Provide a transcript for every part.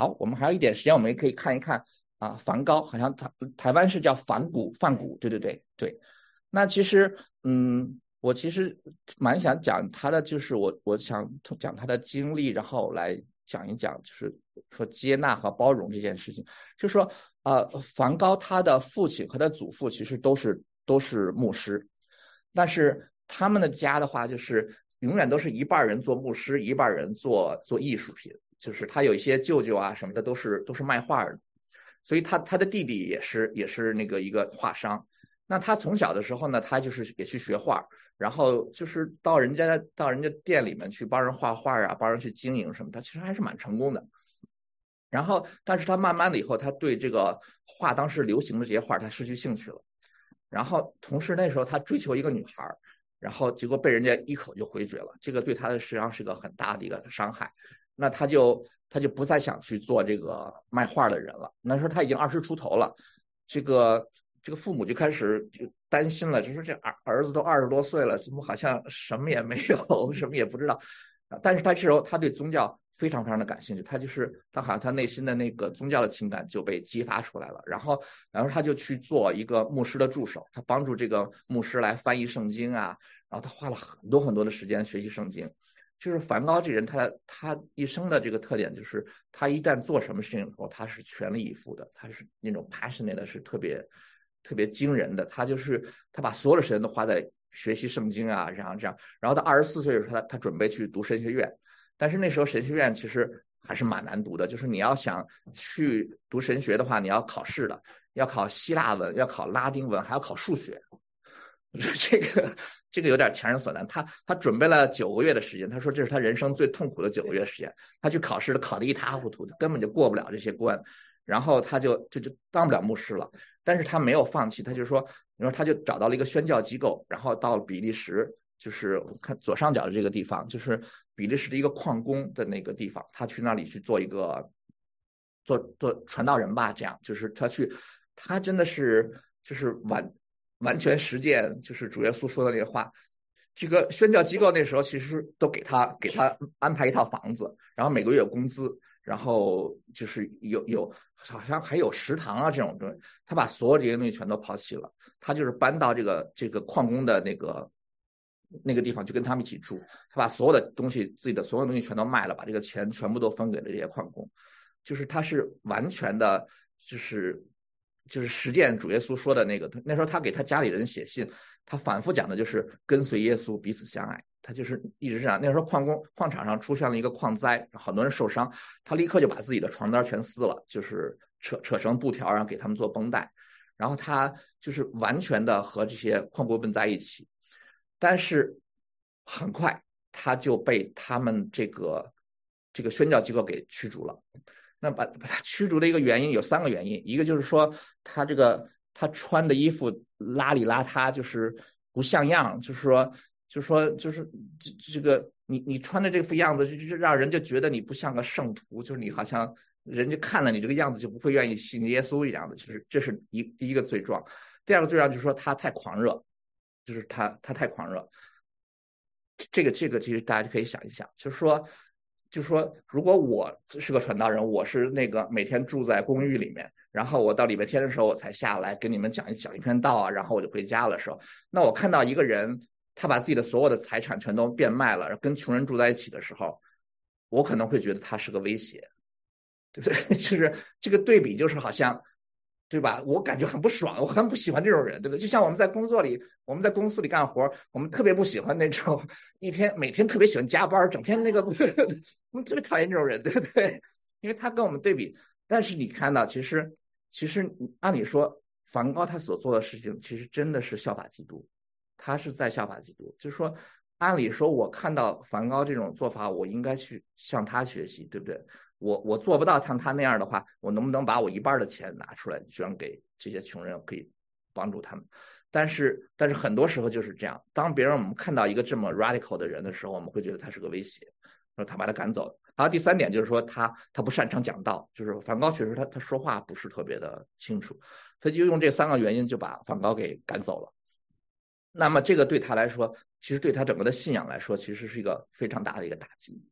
好，我们还有一点时间，我们也可以看一看啊，梵高好像台台湾是叫梵谷，梵谷，对对对对。那其实，嗯，我其实蛮想讲他的，就是我我想讲他的经历，然后来讲一讲，就是说接纳和包容这件事情。就说，呃，梵高他的父亲和他祖父其实都是都是牧师，但是他们的家的话，就是永远都是一半人做牧师，一半人做做艺术品。就是他有一些舅舅啊什么的，都是都是卖画的，所以他他的弟弟也是也是那个一个画商。那他从小的时候呢，他就是也去学画，然后就是到人家到人家店里面去帮人画画啊，帮人去经营什么，他其实还是蛮成功的。然后，但是他慢慢的以后，他对这个画当时流行的这些画，他失去兴趣了。然后，同时那时候他追求一个女孩，然后结果被人家一口就回绝了，这个对他的实际上是个很大的一个伤害。那他就他就不再想去做这个卖画的人了。那时候他已经二十出头了，这个。这个父母就开始就担心了，就说这儿儿子都二十多岁了，怎么好像什么也没有，什么也不知道。但是他这时候他对宗教非常非常的感兴趣，他就是他好像他内心的那个宗教的情感就被激发出来了。然后，然后他就去做一个牧师的助手，他帮助这个牧师来翻译圣经啊。然后他花了很多很多的时间学习圣经。就是梵高这人，他他一生的这个特点就是，他一旦做什么事情的时候，他是全力以赴的，他是那种 passionate，是特别。特别惊人的，他就是他把所有的时间都花在学习圣经啊，然后这样，然后到二十四岁的时候，他他准备去读神学院，但是那时候神学院其实还是蛮难读的，就是你要想去读神学的话，你要考试的，要考希腊文，要考拉丁文，还要考数学，这个这个有点强人所难。他他准备了九个月的时间，他说这是他人生最痛苦的九个月时间，他去考试，考得一塌糊涂的，根本就过不了这些关，然后他就就就当不了牧师了。但是他没有放弃，他就说，你说他就找到了一个宣教机构，然后到比利时，就是看左上角的这个地方，就是比利时的一个矿工的那个地方，他去那里去做一个做做传道人吧，这样就是他去，他真的是就是完完全实践，就是主耶稣说的那个话。这个宣教机构那时候其实都给他给他安排一套房子，然后每个月有工资。然后就是有有好像还有食堂啊这种东西，他把所有这些东西全都抛弃了，他就是搬到这个这个矿工的那个那个地方，就跟他们一起住。他把所有的东西自己的所有东西全都卖了，把这个钱全部都分给了这些矿工，就是他是完全的，就是就是实践主耶稣说的那个。那时候他给他家里人写信，他反复讲的就是跟随耶稣，彼此相爱。他就是一直这样。那时候矿工矿场上出现了一个矿灾，好多人受伤，他立刻就把自己的床单全撕了，就是扯扯成布条，然后给他们做绷带。然后他就是完全的和这些矿工们在一起。但是很快他就被他们这个这个宣教机构给驱逐了。那把把他驱逐的一个原因有三个原因，一个就是说他这个他穿的衣服邋里邋遢，就是不像样，就是说。就是说就是这这个你你穿的这副样子，就就让人就觉得你不像个圣徒，就是你好像人家看了你这个样子就不会愿意信耶稣一样的。就是这是一第一个罪状，第二个罪状就是说他太狂热，就是他他太狂热。这个这个其实大家可以想一想，就是说就说如果我是个传道人，我是那个每天住在公寓里面，然后我到礼拜天的时候我才下来跟你们讲一讲一篇道啊，然后我就回家了时候，那我看到一个人。他把自己的所有的财产全都变卖了，跟穷人住在一起的时候，我可能会觉得他是个威胁，对不对？就是这个对比，就是好像，对吧？我感觉很不爽，我很不喜欢这种人，对不对？就像我们在工作里，我们在公司里干活，我们特别不喜欢那种一天每天特别喜欢加班，整天那个，我们特别讨厌这种人，对不对？因为他跟我们对比，但是你看到，其实其实按理说，梵高他所做的事情，其实真的是效法基督。他是在效法基督，就是说，按理说，我看到梵高这种做法，我应该去向他学习，对不对？我我做不到像他那样的话，我能不能把我一半的钱拿出来捐给这些穷人，可以帮助他们？但是，但是很多时候就是这样，当别人我们看到一个这么 radical 的人的时候，我们会觉得他是个威胁，说他把他赶走。还有第三点就是说，他他不擅长讲道，就是梵高确实他他说话不是特别的清楚，他就用这三个原因就把梵高给赶走了。那么这个对他来说，其实对他整个的信仰来说，其实是一个非常大的一个打击。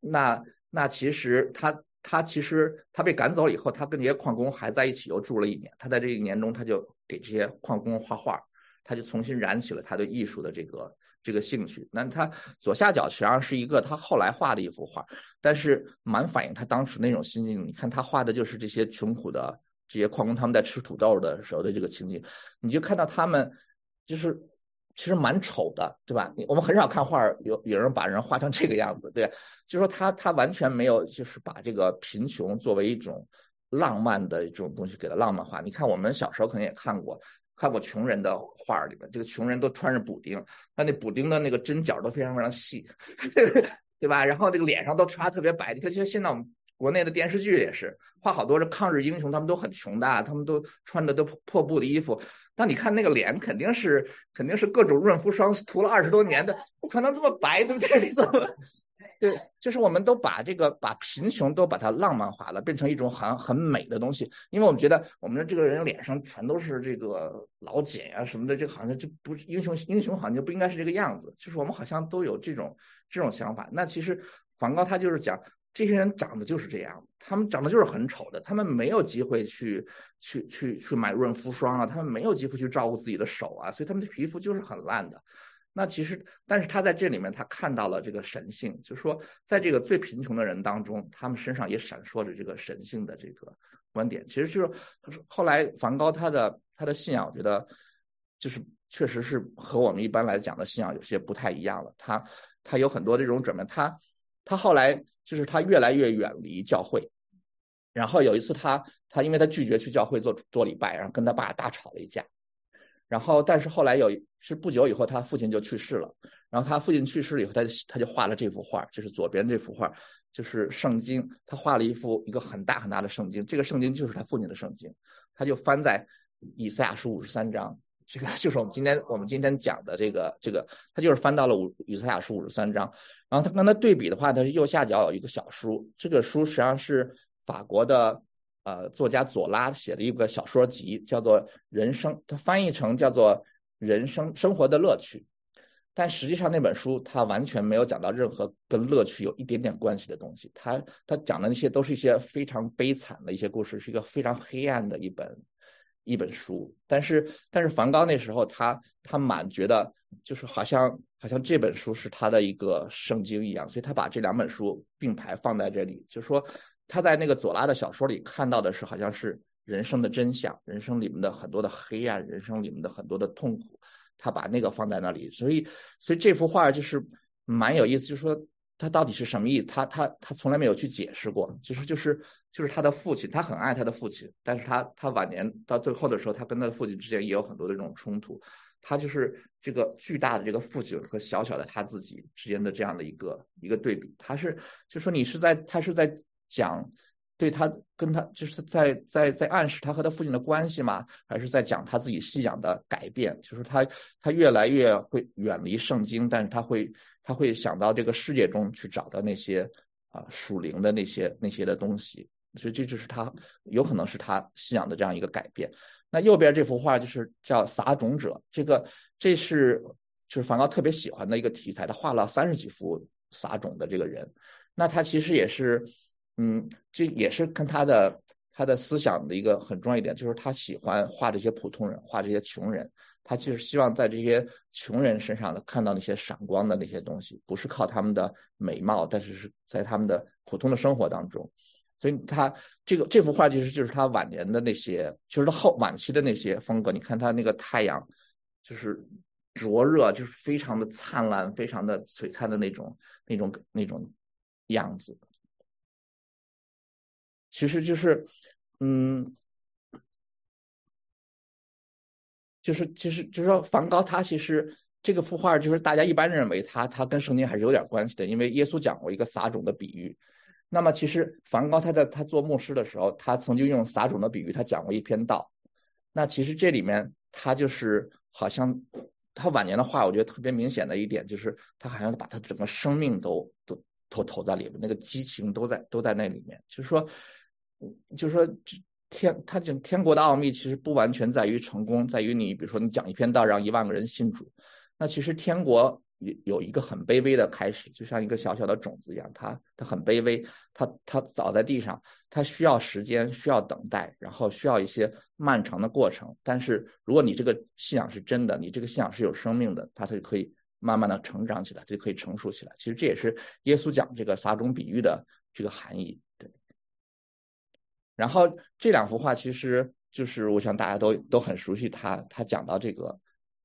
那那其实他他其实他被赶走以后，他跟这些矿工还在一起又住了一年。他在这一年中，他就给这些矿工画画，他就重新燃起了他对艺术的这个这个兴趣。那他左下角实际上是一个他后来画的一幅画，但是蛮反映他当时那种心境。你看他画的就是这些穷苦的这些矿工他们在吃土豆的时候的这个情景，你就看到他们就是。其实蛮丑的，对吧？我们很少看画有有人把人画成这个样子，对。就说他他完全没有，就是把这个贫穷作为一种浪漫的这种东西给它浪漫化。你看我们小时候可能也看过，看过穷人的画里面，这个穷人都穿着补丁，他那补丁的那个针脚都非常非常细，对吧？然后这个脸上都刷特别白。你看，其实现在我们国内的电视剧也是画好多这抗日英雄，他们都很穷的，他们都穿的都破布的衣服。但你看那个脸，肯定是肯定是各种润肤霜涂了二十多年的，不可能这么白，对不对？你怎么？对，就是我们都把这个把贫穷都把它浪漫化了，变成一种很很美的东西，因为我们觉得我们的这个人脸上全都是这个老茧呀什么的，这好像就不英雄，英雄好像就不应该是这个样子，就是我们好像都有这种这种想法。那其实梵高他就是讲。这些人长得就是这样，他们长得就是很丑的，他们没有机会去去去去买润肤霜啊，他们没有机会去照顾自己的手啊，所以他们的皮肤就是很烂的。那其实，但是他在这里面，他看到了这个神性，就是说，在这个最贫穷的人当中，他们身上也闪烁着这个神性的这个观点。其实就是后来梵高他的他的信仰，我觉得就是确实是和我们一般来讲的信仰有些不太一样了。他他有很多这种准备，他。他后来就是他越来越远离教会，然后有一次他他因为他拒绝去教会做做礼拜，然后跟他爸大吵了一架，然后但是后来有是不久以后他父亲就去世了，然后他父亲去世了以后，他他就画了这幅画，就是左边这幅画，就是圣经，他画了一幅一个很大很大的圣经，这个圣经就是他父亲的圣经，他就翻在以赛亚书五十三章。这个就是我们今天我们今天讲的这个这个，他就是翻到了五以赛亚书五十三章，然后他跟他对比的话，他是右下角有一个小书，这个书实际上是法国的呃作家左拉写的一个小说集，叫做《人生》，他翻译成叫做《人生生活的乐趣》，但实际上那本书他完全没有讲到任何跟乐趣有一点点关系的东西，他他讲的那些都是一些非常悲惨的一些故事，是一个非常黑暗的一本。一本书，但是但是梵高那时候他他满觉得就是好像好像这本书是他的一个圣经一样，所以他把这两本书并排放在这里，就说他在那个左拉的小说里看到的是好像是人生的真相，人生里面的很多的黑暗，人生里面的很多的痛苦，他把那个放在那里，所以所以这幅画就是蛮有意思，就是说。他到底是什么意思？他他他从来没有去解释过。其实就是就是他的父亲，他很爱他的父亲，但是他他晚年到最后的时候，他跟他的父亲之间也有很多的这种冲突。他就是这个巨大的这个父亲和小小的他自己之间的这样的一个一个对比。他是就说你是在他是在讲对他跟他就是在在在暗示他和他父亲的关系吗？还是在讲他自己信仰的改变？就是他他越来越会远离圣经，但是他会。他会想到这个世界中去找到那些啊属灵的那些那些的东西，所以这就是他有可能是他信仰的这样一个改变。那右边这幅画就是叫撒种者，这个这是就是梵高特别喜欢的一个题材，他画了三十几幅撒种的这个人。那他其实也是，嗯，这也是跟他的他的思想的一个很重要一点，就是他喜欢画这些普通人，画这些穷人。他其实希望在这些穷人身上看到那些闪光的那些东西，不是靠他们的美貌，但是是在他们的普通的生活当中。所以他这个这幅画其实就是他晚年的那些，就是他后晚期的那些风格。你看他那个太阳，就是灼热，就是非常的灿烂，非常的璀璨的那种那种那种样子。其实就是，嗯。就是，其实就是说，梵高他其实这个幅画，就是大家一般认为他他跟圣经还是有点关系的，因为耶稣讲过一个撒种的比喻。那么，其实梵高他在他做牧师的时候，他曾经用撒种的比喻，他讲过一篇道。那其实这里面他就是好像他晚年的话，我觉得特别明显的一点就是，他好像把他整个生命都都都投在里面，那个激情都在都在那里面。就是说，就是说。天，他讲天国的奥秘其实不完全在于成功，在于你，比如说你讲一篇道让一万个人信主，那其实天国有有一个很卑微的开始，就像一个小小的种子一样，它它很卑微，它它早在地上，它需要时间，需要等待，然后需要一些漫长的过程。但是如果你这个信仰是真的，你这个信仰是有生命的，它就可以慢慢的成长起来，就可以成熟起来。其实这也是耶稣讲这个撒种比喻的这个含义。对。然后这两幅画其实就是我想大家都都很熟悉，他他讲到这个。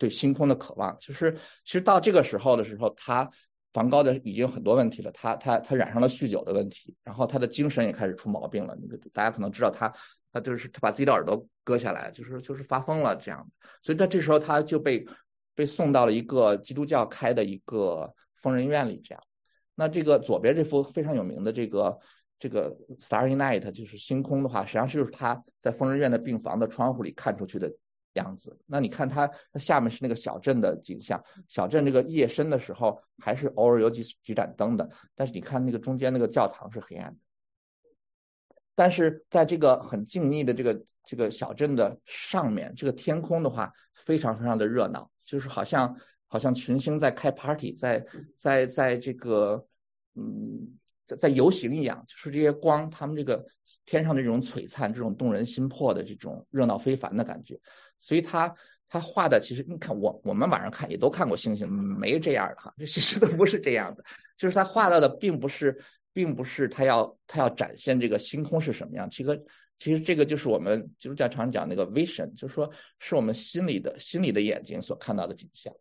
对星空的渴望，就是其实到这个时候的时候，他梵高的已经有很多问题了，他他他染上了酗酒的问题，然后他的精神也开始出毛病了。那个大家可能知道他，他就是他把自己的耳朵割下来，就是就是发疯了这样所以在这时候他就被被送到了一个基督教开的一个疯人院里这样。那这个左边这幅非常有名的这个这个 Starry Night 就是星空的话，实际上就是他在疯人院的病房的窗户里看出去的。样子，那你看它，它下面是那个小镇的景象。小镇这个夜深的时候，还是偶尔有几几盏灯的。但是你看那个中间那个教堂是黑暗的。但是在这个很静谧的这个这个小镇的上面，这个天空的话，非常非常的热闹，就是好像好像群星在开 party，在在在这个嗯。在在游行一样，就是这些光，他们这个天上的这种璀璨，这种动人心魄的这种热闹非凡的感觉，所以他他画的其实你看我我们晚上看也都看过星星，没这样的哈，这其实都不是这样的，就是他画到的并不是并不是他要他要展现这个星空是什么样，这个其实这个就是我们基督教常讲那个 vision，就是说是我们心里的心里的眼睛所看到的景象，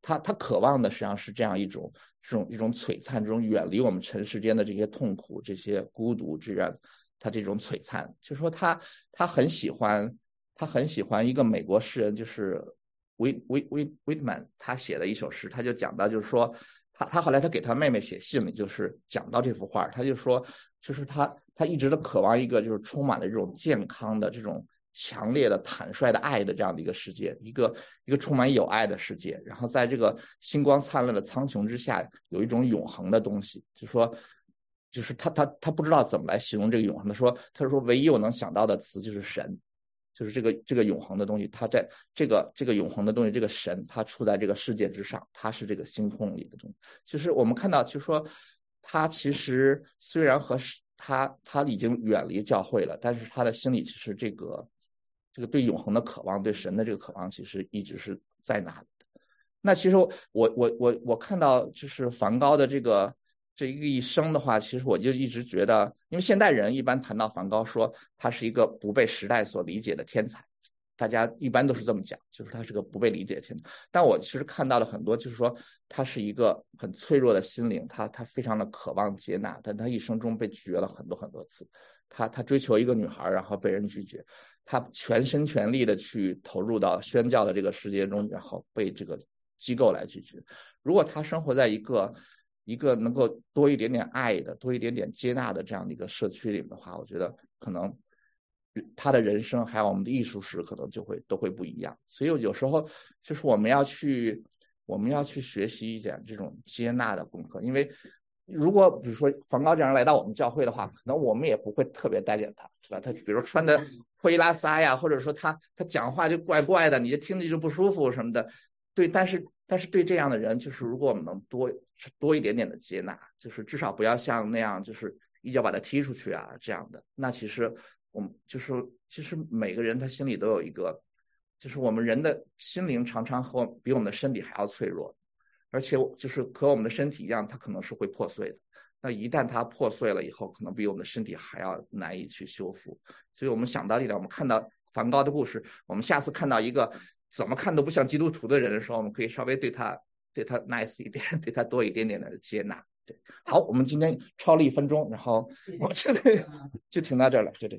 他他渴望的实际上是这样一种。这种一种璀璨，这种远离我们尘世间的这些痛苦、这些孤独，这样他这种璀璨，就是说他他很喜欢，他很喜欢一个美国诗人，就是威威威威特曼，他写的一首诗，他就讲到，就是说他他后来他给他妹妹写信里，就是讲到这幅画，他就说，就是他他一直都渴望一个就是充满了这种健康的这种。强烈的、坦率的爱的这样的一个世界，一个一个充满友爱的世界。然后在这个星光灿烂的苍穹之下，有一种永恒的东西。就说，就是他他他不知道怎么来形容这个永恒。的说，他说唯一我能想到的词就是神，就是这个这个永恒的东西。他在这个这个永恒的东西，这个神，他处在这个世界之上，他是这个星空里的东西。就是我们看到，就是说，他其实虽然和他他已经远离教会了，但是他的心里其实这个。这个对永恒的渴望，对神的这个渴望，其实一直是在那里的。那其实我我我我看到，就是梵高的这个这一生的话，其实我就一直觉得，因为现代人一般谈到梵高，说他是一个不被时代所理解的天才，大家一般都是这么讲，就是他是个不被理解的天才。但我其实看到了很多，就是说他是一个很脆弱的心灵，他他非常的渴望接纳，但他一生中被拒绝了很多很多次。他他追求一个女孩，然后被人拒绝。他全心全力的去投入到宣教的这个世界中，然后被这个机构来拒绝。如果他生活在一个一个能够多一点点爱的、多一点点接纳的这样的一个社区里面的话，我觉得可能他的人生还有我们的艺术史可能就会都会不一样。所以有时候就是我们要去我们要去学习一点这种接纳的功课，因为。如果比如说梵高这样来到我们教会的话，可能我们也不会特别待见他，是吧？他比如穿的破衣拉撒呀，或者说他他讲话就怪怪的，你就听着就不舒服什么的。对，但是但是对这样的人，就是如果我们能多多一点点的接纳，就是至少不要像那样，就是一脚把他踢出去啊这样的。那其实我们就是其实每个人他心里都有一个，就是我们人的心灵常常和比我们的身体还要脆弱。而且就是和我们的身体一样，它可能是会破碎的。那一旦它破碎了以后，可能比我们的身体还要难以去修复。所以我们想到这点，我们看到梵高的故事，我们下次看到一个怎么看都不像基督徒的人的时候，我们可以稍微对他对他 nice 一点，对他多一点点的接纳。对，好，我们今天超了一分钟，然后我这里就停到这儿了，就这。